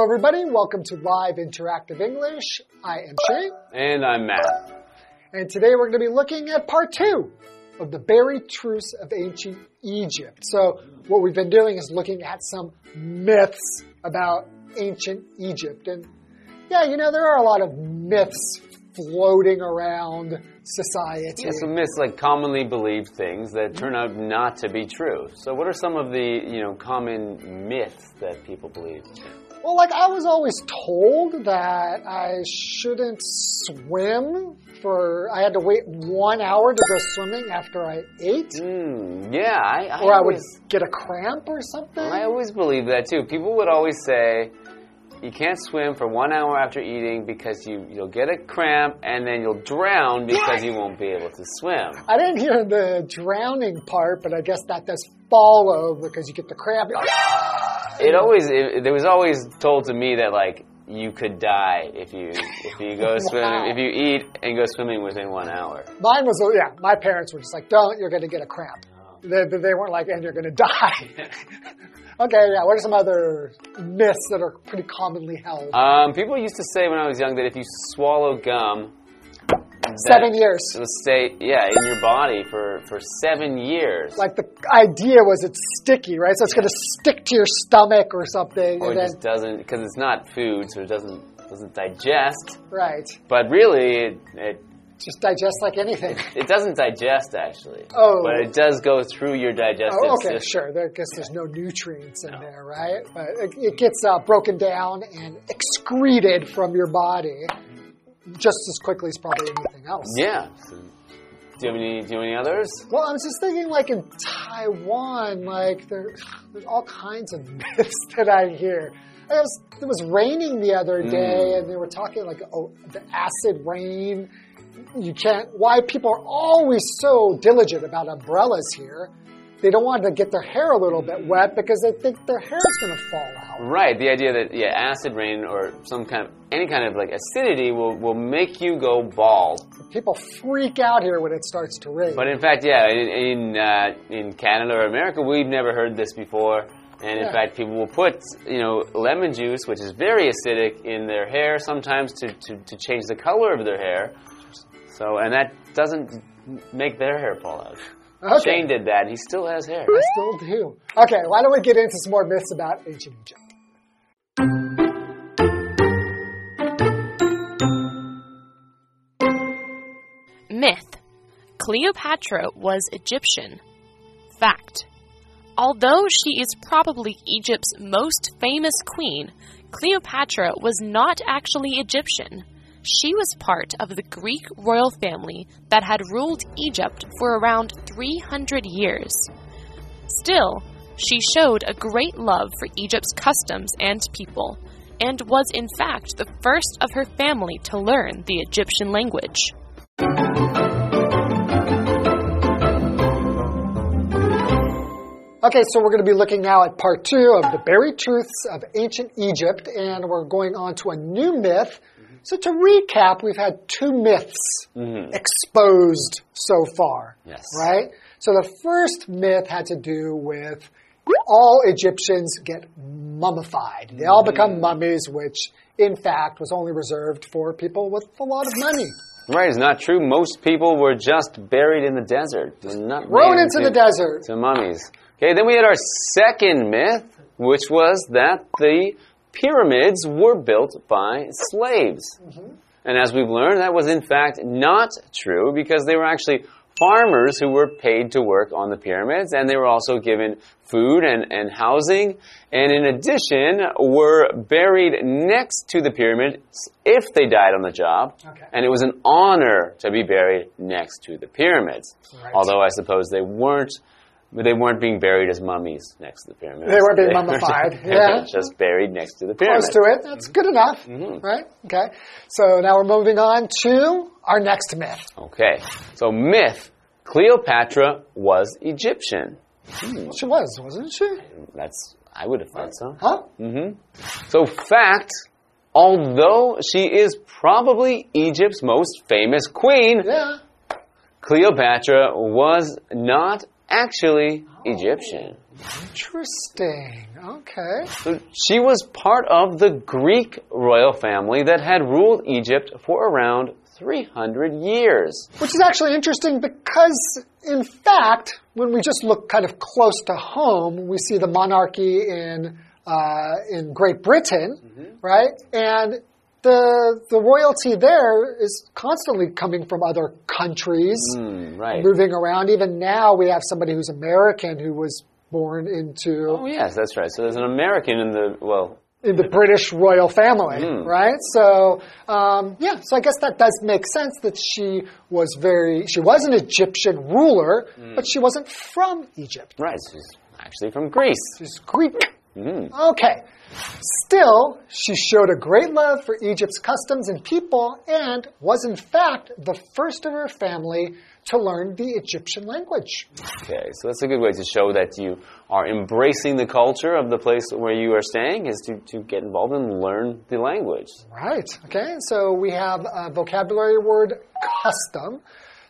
Hello, everybody. Welcome to Live Interactive English. I am Shane, And I'm Matt. and today we're going to be looking at part two of the buried truths of ancient Egypt. So, what we've been doing is looking at some myths about ancient Egypt. And yeah, you know, there are a lot of myths floating around society. Yeah, some myths like commonly believed things that turn out not to be true. So, what are some of the you know common myths that people believe? Well, like I was always told that I shouldn't swim for, I had to wait one hour to go swimming after I ate, Hmm. yeah, I, I or I would get a cramp or something. I always believe that too. People would always say. You can't swim for one hour after eating because you, you'll get a cramp and then you'll drown because you won't be able to swim. I didn't hear the drowning part, but I guess that does follow because you get the cramp. It always, it, it was always told to me that like you could die if you if you go swimming if you eat and go swimming within one hour. Mine was, yeah, my parents were just like, don't, you're going to get a cramp. They, they weren't like, and you're going to die. okay, yeah, what are some other myths that are pretty commonly held? Um, people used to say when I was young that if you swallow gum, Seven years. it'll stay yeah in your body for for seven years. Like the idea was it's sticky, right? So it's going to stick to your stomach or something. or and it then, just doesn't because it's not food, so it doesn't doesn't digest. right. But really, it, it Just digest like anything. it doesn't digest actually. Oh. but it does go through your digestive Oh, okay, system. sure. There, I guess there's no nutrients in there, right? But it, it gets uh, broken down and excreted from your body just as quickly as probably anything else. Yeah. Do you have any? Do you have any others? Well, I was just thinking, like in Taiwan, like there, there's all kinds of myths that I hear. It was, it was raining the other hmm. day, and they were talking like, oh, the acid rain. You can't. Why people are always so diligent about umbrellas here? They don't want to get their hair a little bit wet because they think their hair is going to fall out. Right. The idea that yeah, acid rain or some kind of any kind of like acidity will will make you go bald. People freak out here when it starts to rain. But in fact, yeah, in in, uh, in Canada or America, we've never heard this before. And in Yeah. fact, people will put you know lemon juice, which is very acidic, in their hair sometimes to, to, to change the color of their hair. So and that doesn't make their hair fall out. Okay. Shane did that. He still has hair. I still do. Okay, why don't we get into some more myths about ancient Egypt? Myth Cleopatra was Egyptian. Fact Although she is probably Egypt's most famous queen, Cleopatra was not actually Egyptian. She was part of the Greek royal family that had ruled Egypt for around 300 years. Still, she showed a great love for Egypt's customs and people, and was in fact the first of her family to learn the Egyptian language. Okay, so we're going to be looking now at part two of the buried truths of ancient Egypt, and we're going on to a new myth. So, to recap, we've had two myths mm-hmm. exposed so far. Yes. Right? So, the first myth had to do with all Egyptians get mummified. They all become mm. mummies, which in fact was only reserved for people with a lot of money. Right, it's not true. Most people were just buried in the desert. Not Thrown into the desert. To mummies. Okay, then we had our second myth, which was that the pyramids were built by slaves. Mm-hmm. And as we've learned, that was in fact not true because they were actually farmers who were paid to work on the pyramids and they were also given food and, and housing and in addition were buried next to the pyramids if they died on the job Okay. and it was an honor to be buried next to the pyramids Right. although i suppose they weren't they weren't being buried as mummies next to the pyramids. They weren't being were mummified, just- they yeah. just buried next to the pyramids. Close to it. That's good enough. Right? Okay. So now we're moving on to our next myth. Okay, so myth: Cleopatra was Egyptian. She was, wasn't she? That's I would have thought so. Huh? Mm-hmm. So fact: although she is probably Egypt's most famous queen, Yeah. Cleopatra was not actually Egyptian. Interesting. Okay. So she was part of the Greek royal family that had ruled Egypt for around 300 years. Which is actually interesting because, in fact, when we just look kind of close to home, we see the monarchy in uh, in Great Britain, right? And the the royalty there is constantly coming from other countries, Hmm, right. moving around. Even now, we have somebody who's American who was born into Oh, yes, that's right. So there's an American in the, well, in the British royal family, Mm. right? So, um, yeah, so I guess that does make sense that she was very, she was an Egyptian ruler, Mm. but she wasn't from Egypt. right, she's actually from Greece. She's Greek. Mm. Okay. Still, she showed a great love for Egypt's customs and people and was, in fact, the first of her family to learn the Egyptian language. Okay, so that's a good way to show that you are embracing the culture of the place where you are staying is to, to get involved and learn the language. Right. Okay. So we have a vocabulary word custom.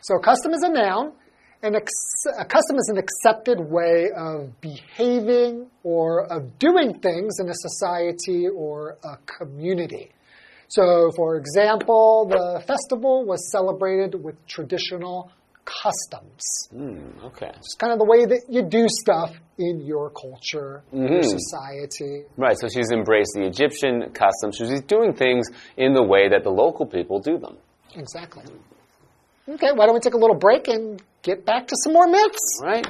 So custom is a noun. An ex- a custom is an accepted way of behaving or of doing things in a society or a community. So, for example, the festival was celebrated with traditional customs. Mm, okay. It's kind of the way that you do stuff in your culture, your society. Right, so she's embraced the Egyptian customs. She's doing things in the way that the local people do them. Exactly. Okay, why don't we take a little break and get back to some more myths? Right?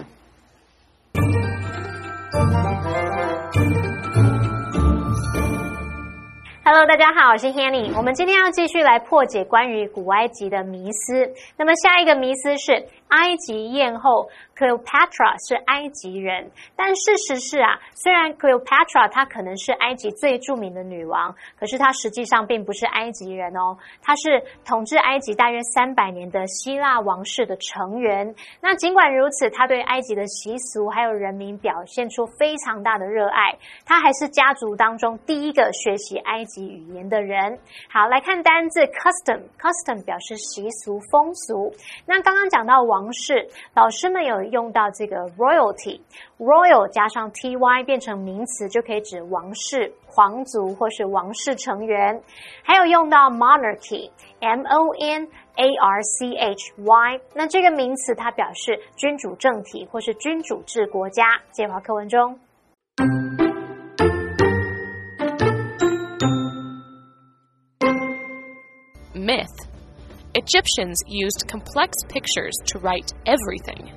Hello，大家好，我是 Hanny。我们今天要继续来破解关于古埃及的迷思。那么下一个迷思是埃及艳后 Cleopatra 是埃及人，但事实是啊，虽然 Cleopatra 她可能是埃及最著名的女王，可是她实际上并不是埃及人哦，她是统治埃及大约三百年的希腊王室的成员。那尽管如此，她对埃及的习俗还有人民表现出非常大的热爱，她还是家族当中第一个学习埃及语言的人。好，来看单字 custom，custom 表示习俗风俗。那刚刚讲到王室，老师们有用到这个 royalty，royal 加上 ty 变成名词，就可以指王室、皇族或是王室成员。还有用到 monarchy，m o n a r c h y，那这个名词它表示君主政体或是君主制国家。介华课文中。 Myth. Egyptians used complex pictures to write everything.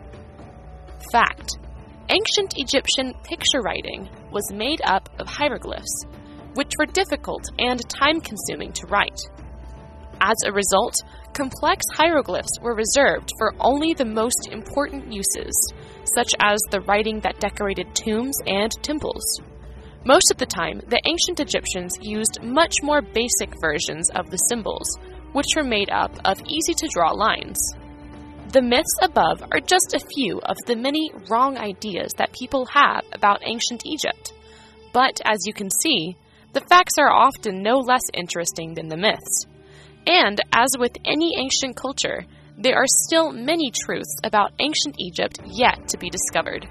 Fact. Ancient Egyptian picture writing was made up of hieroglyphs, which were difficult and time consuming to write. As a result, complex hieroglyphs were reserved for only the most important uses, such as the writing that decorated tombs and temples. Most of the time, the ancient Egyptians used much more basic versions of the symbols, which were made up of easy to draw lines. The myths above are just a few of the many wrong ideas that people have about ancient Egypt. But as you can see, the facts are often no less interesting than the myths. And as with any ancient culture, there are still many truths about ancient Egypt yet to be discovered.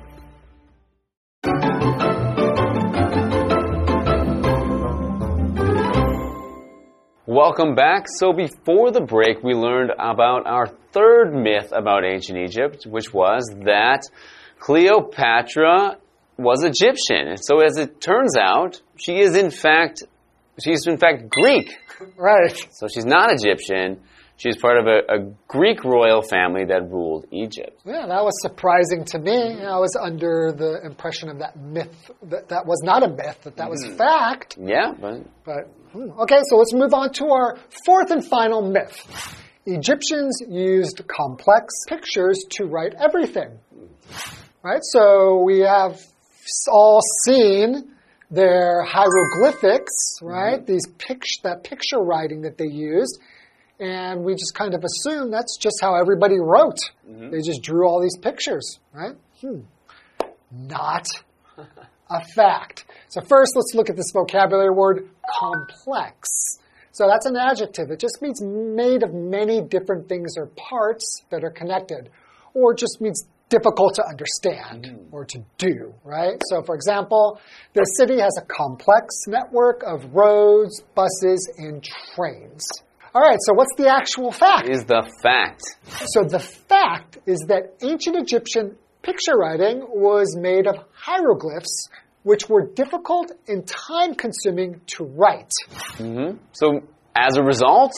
Welcome back. So before the break, we learned about our third myth about ancient Egypt, which was that Cleopatra was Egyptian. And so as it turns out, she is in fact, she's in fact Greek. Right. So she's not Egyptian. She's part of a, a Greek royal family that ruled Egypt. Yeah, that was surprising to me. Mm-hmm. I was under the impression of that myth that that was not a myth, that that was mm-hmm. fact. Yeah, but But hmm, okay, so let's move on to our fourth and final myth. Egyptians used complex pictures to write everything. Mm-hmm. Right? So we have all seen their hieroglyphics, right? These pict- that picture writing that they used. And we just kind of assume that's just how everybody wrote. They just drew all these pictures, right? Hmm. Not a fact. So first, let's look at this vocabulary word complex. So that's an adjective. It just means made of many different things or parts that are connected, or just means difficult to understand or to do, right? So, for example, the city has a complex network of roads, buses, and trains. All right, so what's the actual fact? Is the fact. So, the fact is that ancient Egyptian picture writing was made of hieroglyphs, which were difficult and time consuming to write. Mm -hmm. So, as a result,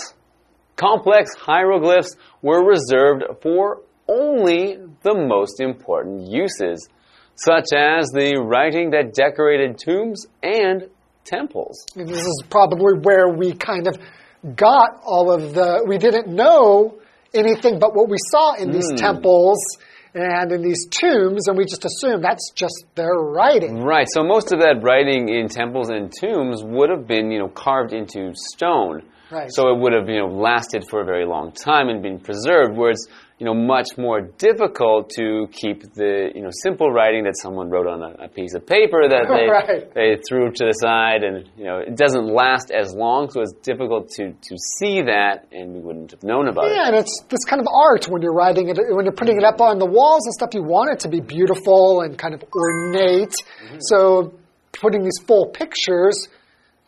complex hieroglyphs were reserved for only the most important uses, such as the writing that decorated tombs and temples. This is probably where we kind of got all of the. We didn't know anything but what we saw in these hmm. temples and in these tombs, and we just assumed that's just their writing. Right, so most of that writing in temples and tombs would have been, you know, carved into stone. Right. So it would have, you know, lasted for a very long time and been preserved, whereas, you know, much more difficult to keep the, you know, simple writing that someone wrote on a, a piece of paper that they, Right. they threw to the side and, you know, it doesn't last as long, so it's difficult to, to see that and we wouldn't have known about Yeah, it. Yeah, and it's this kind of art when you're writing it, when you're putting it up on the walls and stuff. You want it to be beautiful and kind of ornate. Mm-hmm. So putting these full pictures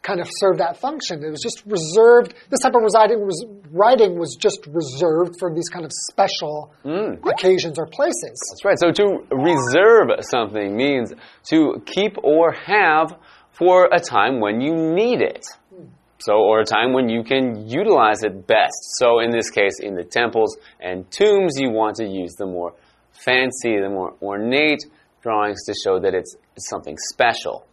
kind of served that function. It was just reserved. This type of writing was writing was just reserved for these kind of special mm. occasions or places. That's right. So to reserve something means to keep or have for a time when you need it. Hmm. So, or a time when you can utilize it best. So, in this case, in the temples and tombs, you want to use the more fancy, the more ornate drawings to show that it's, it's something special.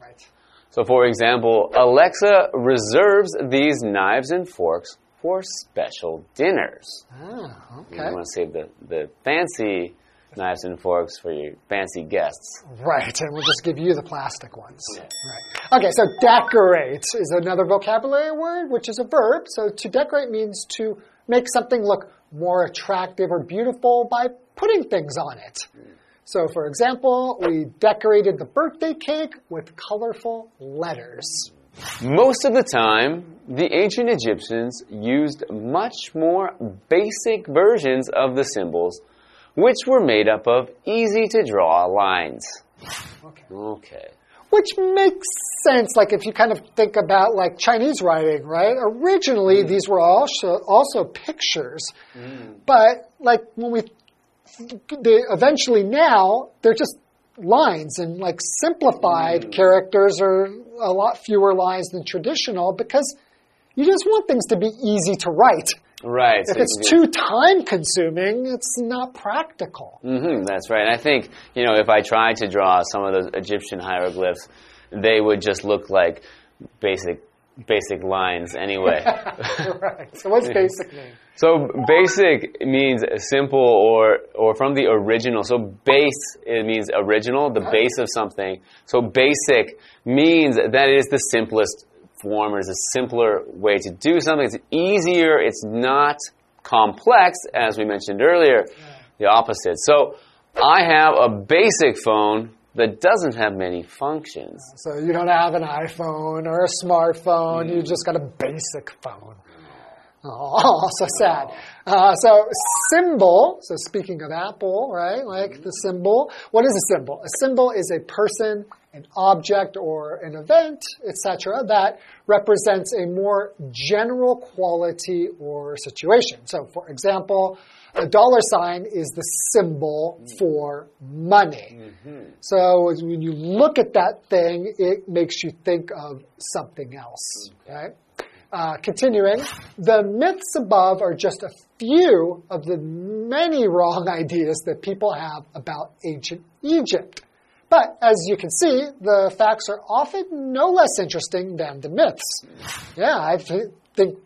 So, for example, Alexa reserves these knives and forks for special dinners. Ah, okay. You want to save the, the fancy knives and forks for your fancy guests. Right, and we'll just give you the plastic ones. Right. Okay, so decorate is another vocabulary word, which is a verb. So to decorate means to make something look more attractive or beautiful by putting things on it. So, for example, we decorated the birthday cake with colorful letters. Most of the time, the ancient Egyptians used much more basic versions of the symbols, which were made up of easy to draw lines. Okay. Okay. Which makes sense, like if you kind of think about like Chinese writing, right? Originally, mm. these were also also pictures, mm. but like when we, they, eventually now they're just lines and like simplified characters are a lot fewer lines than traditional because you just want things to be easy to write. Right. If it's too time consuming, it's not practical. hmm that's right. And I think, you know, if I tried to draw some of those Egyptian hieroglyphs, they would just look like basic basic lines anyway. right. So what's basic mean? So basic means simple or or from the original. So base it means original, the oh. base of something. So basic means that it is the simplest form or is a simpler way to do something. It's easier, it's not complex as we mentioned earlier. The opposite. So I have a basic phone that doesn't have many functions. So you don't have an iPhone or a smartphone, you just got a basic phone. Oh, so sad. Uh, so symbol. So speaking of Apple, right? Like the symbol. What is a symbol? A symbol is a person, an object, or an event, etc., that represents a more general quality or situation. So, for example, a dollar sign is the symbol for money. So when you look at that thing, it makes you think of something else, right? Uh, continuing, the myths above are just a few of the many wrong ideas that people have about ancient Egypt. But as you can see, the facts are often no less interesting than the myths. Yeah, I think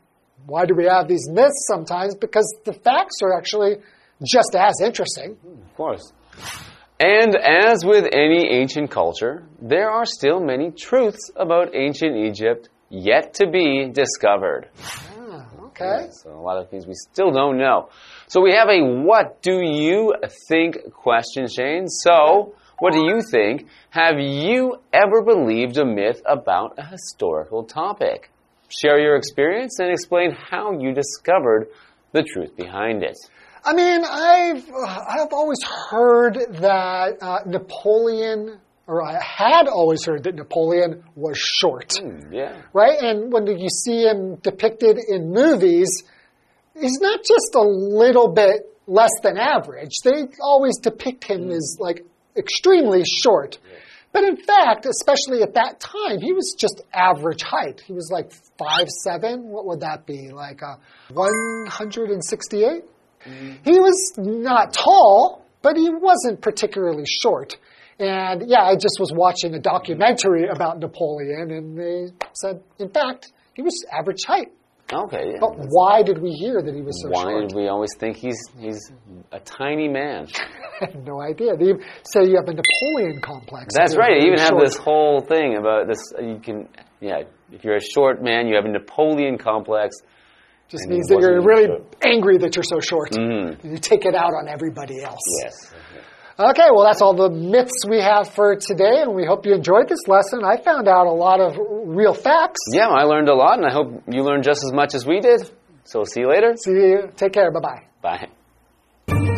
why do we have these myths sometimes? Because the facts are actually just as interesting. Of course. And as with any ancient culture, there are still many truths about ancient Egypt yet to be discovered. Ah, okay. So a lot of things we still don't know. So we have a what do you think question, Shane. So what do you think? Have you ever believed a myth about a historical topic? Share your experience and explain how you discovered the truth behind it. I mean, I've I've always heard that uh, Napoleon, or I had always heard that Napoleon was short, Hmm, yeah. right? And when you see him depicted in movies, he's not just a little bit less than average. They always depict him as like extremely short. But in fact, especially at that time, he was just average height. He was like five seven. What would that be? Like uh, one hundred and sixty-eight. He was not tall, but he wasn't particularly short. And yeah, I just was watching a documentary about Napoleon, and they said, in fact, he was average height. Okay. Yeah. But why did we hear that he was so Why short? Why did we always think he's he's a tiny man? I have no idea. They even say you have a Napoleon complex. That's right. They really even have this whole thing about this. You can, yeah. If you're a short man, you have a Napoleon complex. Just means that you're really short. angry that you're so short. Mm. You take it out on everybody else. Yes. Okay, well, that's all the myths we have for today, and we hope you enjoyed this lesson. I found out a lot of real facts. Yeah, I learned a lot, and I hope you learned just as much as we did. So see you later. See you. Take care. Bye bye bye.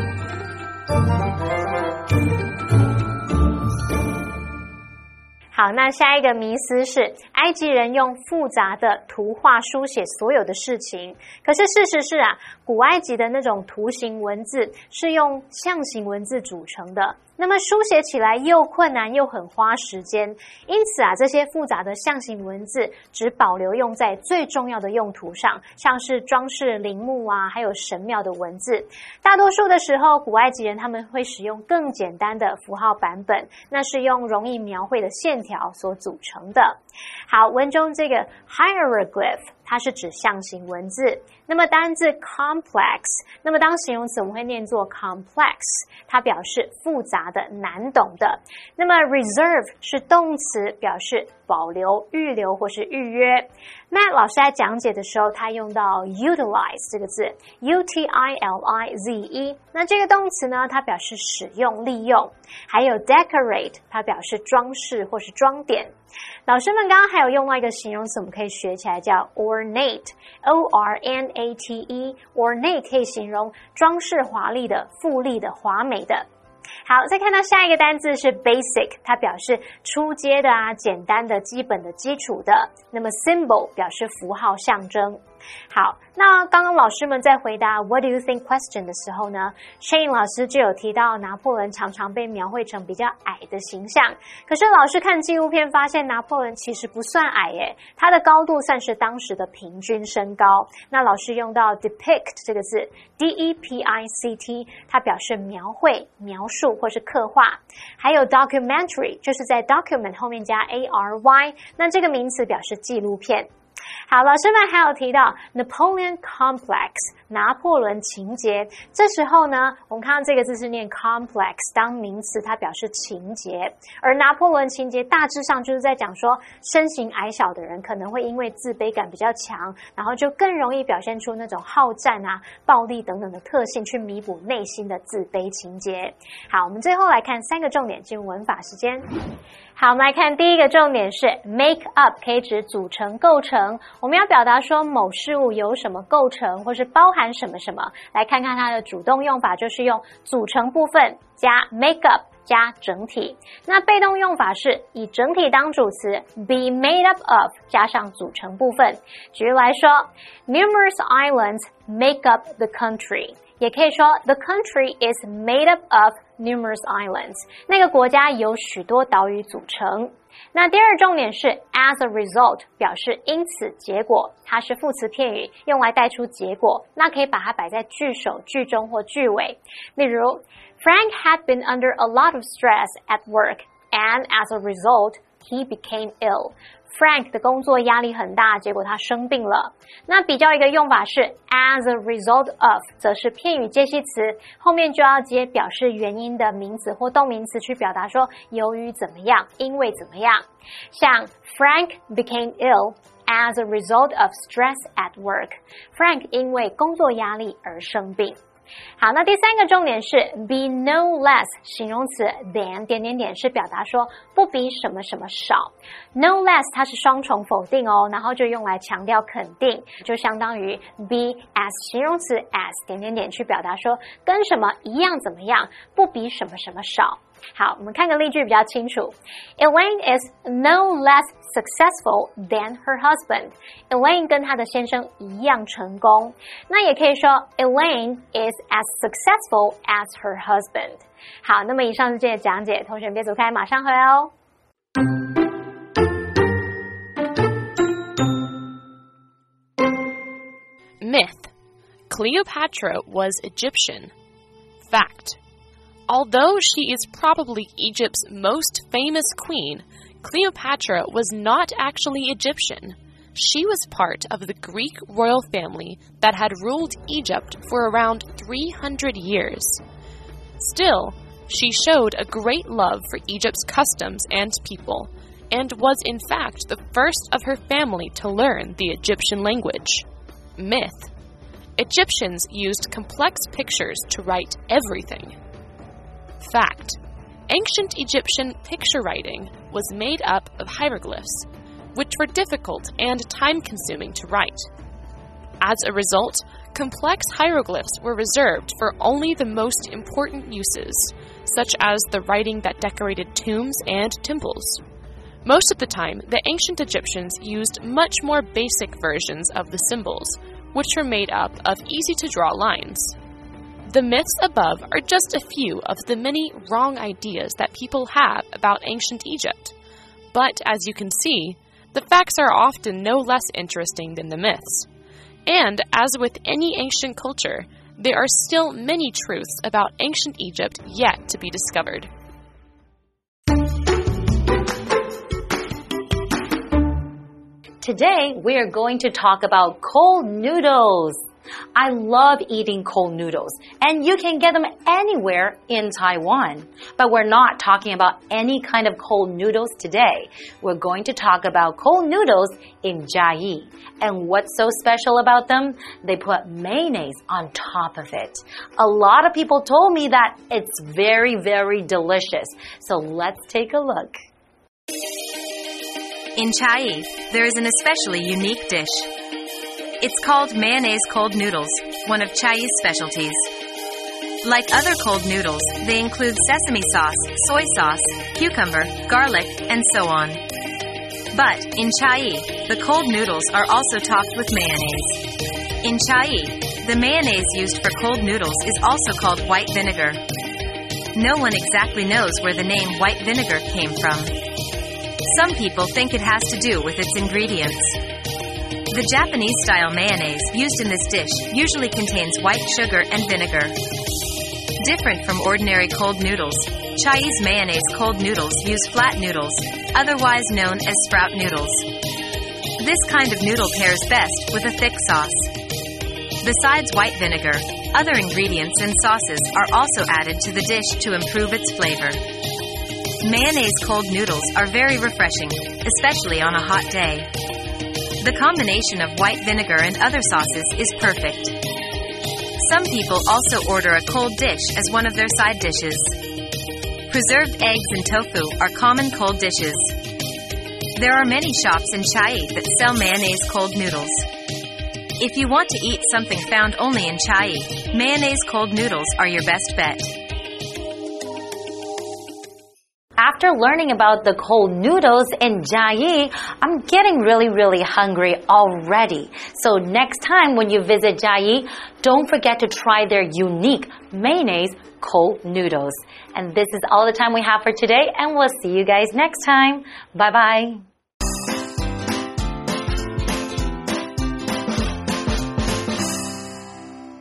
好，那下一个迷思是埃及人用复杂的图画书写所有的事情。可是事实是啊，古埃及的那种图形文字是用象形文字组成的，那么书写起来又困难又很花时间。因此啊，这些复杂的象形文字只保留用在最重要的用途上，像是装饰陵墓啊，还有神庙的文字。大多数的时候，古埃及人他们会使用更简单的符号版本，那是用容易描绘的线条所组成的。好，文中这个 hieroglyph 它是指象形文字。那么单字 complex，那么当形容词我们会念作 complex，它表示复杂的、难懂的。那么 reserve 是动词，表示保留、预留或是预约。Matt 老师在讲解的时候，他用到 utilize 这个字，u t i l i z e。那这个动词呢，它表示使用、利用。还有 decorate，它表示装饰或是装点。老师们刚刚还有用到一个形容词，我们可以学起来叫 ornate，o r n a A T E ornate 可以形容装饰华丽的、富丽的、华美的。好，再看到下一个单字是 basic，它表示出街的啊、简单的、基本的、基础的。那么 symbol 表示符号、象征。好，那刚刚老师们在回答 What do you think question 的时候呢，Shane 老师就有提到拿破仑常常被描绘成比较矮的形象。可是老师看纪录片发现，拿破仑其实不算矮耶，他的高度算是当时的平均身高。那老师用到 depict 这个字，d e p i c t，它表示描绘、描述或是刻画。还有 documentary，就是在 document 后面加 a r y，那这个名词表示纪录片。好，老师们还有提到 Napoleon complex 拿破仑情节。这时候呢，我们看到这个字是念 complex 当名词，它表示情节。而拿破仑情节大致上就是在讲说，身形矮小的人可能会因为自卑感比较强，然后就更容易表现出那种好战啊、暴力等等的特性，去弥补内心的自卑情节。好，我们最后来看三个重点，进入文法时间。好，我们来看第一个重点是 make up，可以指组成、构成。我们要表达说某事物由什么构成，或是包含什么什么。来看看它的主动用法，就是用组成部分加 make up 加整体。那被动用法是以整体当主词，be made up of 加上组成部分。举例来说，numerous islands make up the country。也可以说，the country is made up of numerous islands。那个国家由许多岛屿组成。那第二重点是 as a result，表示因此结果，它是副词片语，用来带出结果。那可以把它摆在句首、句中或句尾。例如，Frank had been under a lot of stress at work, and as a result, he became ill. Frank 的工作压力很大，结果他生病了。那比较一个用法是 as a result of，则是片语介系词，后面就要接表示原因的名词或动名词去表达说由于怎么样，因为怎么样。像 Frank became ill as a result of stress at work。Frank 因为工作压力而生病。好，那第三个重点是 be no less 形容词 than 点点点是表达说不比什么什么少。no less 它是双重否定哦，然后就用来强调肯定，就相当于 be as 形容词 as 点点点去表达说跟什么一样怎么样，不比什么什么少。好，我们看个例句比较清楚。Elaine is no less successful than her husband. Elaine 跟她的先生一样成功。那也可以说 Elaine is as successful as her husband. 好，那么以上是这些讲解，同学别走开，马上回来哦。Myth Cleopatra was Egyptian. Fact Although she is probably Egypt's most famous queen, Cleopatra was not actually Egyptian. She was part of the Greek royal family that had ruled Egypt for around 300 years. Still, she showed a great love for Egypt's customs and people, and was in fact the first of her family to learn the Egyptian language. Myth Egyptians used complex pictures to write everything. Fact Ancient Egyptian picture writing was made up of hieroglyphs, which were difficult and time consuming to write. As a result, complex hieroglyphs were reserved for only the most important uses, such as the writing that decorated tombs and temples. Most of the time, the ancient Egyptians used much more basic versions of the symbols, which were made up of easy to draw lines. The myths above are just a few of the many wrong ideas that people have about ancient Egypt. But as you can see, the facts are often no less interesting than the myths. And as with any ancient culture, there are still many truths about ancient Egypt yet to be discovered. Today, we are going to talk about cold noodles. I love eating cold noodles, and you can get them anywhere in Taiwan. But we're not talking about any kind of cold noodles today. We're going to talk about cold noodles in Jiayi. And what's so special about them? They put mayonnaise on top of it. A lot of people told me that it's very, very delicious. So let's take a look. In Chiayi, there is an especially unique dish. It's called mayonnaise cold noodles, one of Chiayi's specialties. Like other cold noodles, they include sesame sauce, soy sauce, cucumber, garlic, and so on. But in Chiayi, the cold noodles are also topped with mayonnaise. In Chiayi, the mayonnaise used for cold noodles is also called white vinegar. No one exactly knows where the name white vinegar came from. Some people think it has to do with its ingredients. The Japanese style mayonnaise used in this dish usually contains white sugar and vinegar. Different from ordinary cold noodles, Chinese mayonnaise cold noodles use flat noodles, otherwise known as sprout noodles. This kind of noodle pairs best with a thick sauce. Besides white vinegar, other ingredients and sauces are also added to the dish to improve its flavor. Mayonnaise cold noodles are very refreshing, especially on a hot day. The combination of white vinegar and other sauces is perfect. Some people also order a cold dish as one of their side dishes. Preserved eggs and tofu are common cold dishes. There are many shops in Chiayi that sell mayonnaise cold noodles. If you want to eat something found only in Chiayi, mayonnaise cold noodles are your best bet. After learning about the cold noodles in Jiayi, I'm getting really, really hungry already. So next time when you visit Jiayi, don't forget to try their unique mayonnaise cold noodles. And this is all the time we have for today, and we'll see you guys next time. Bye bye.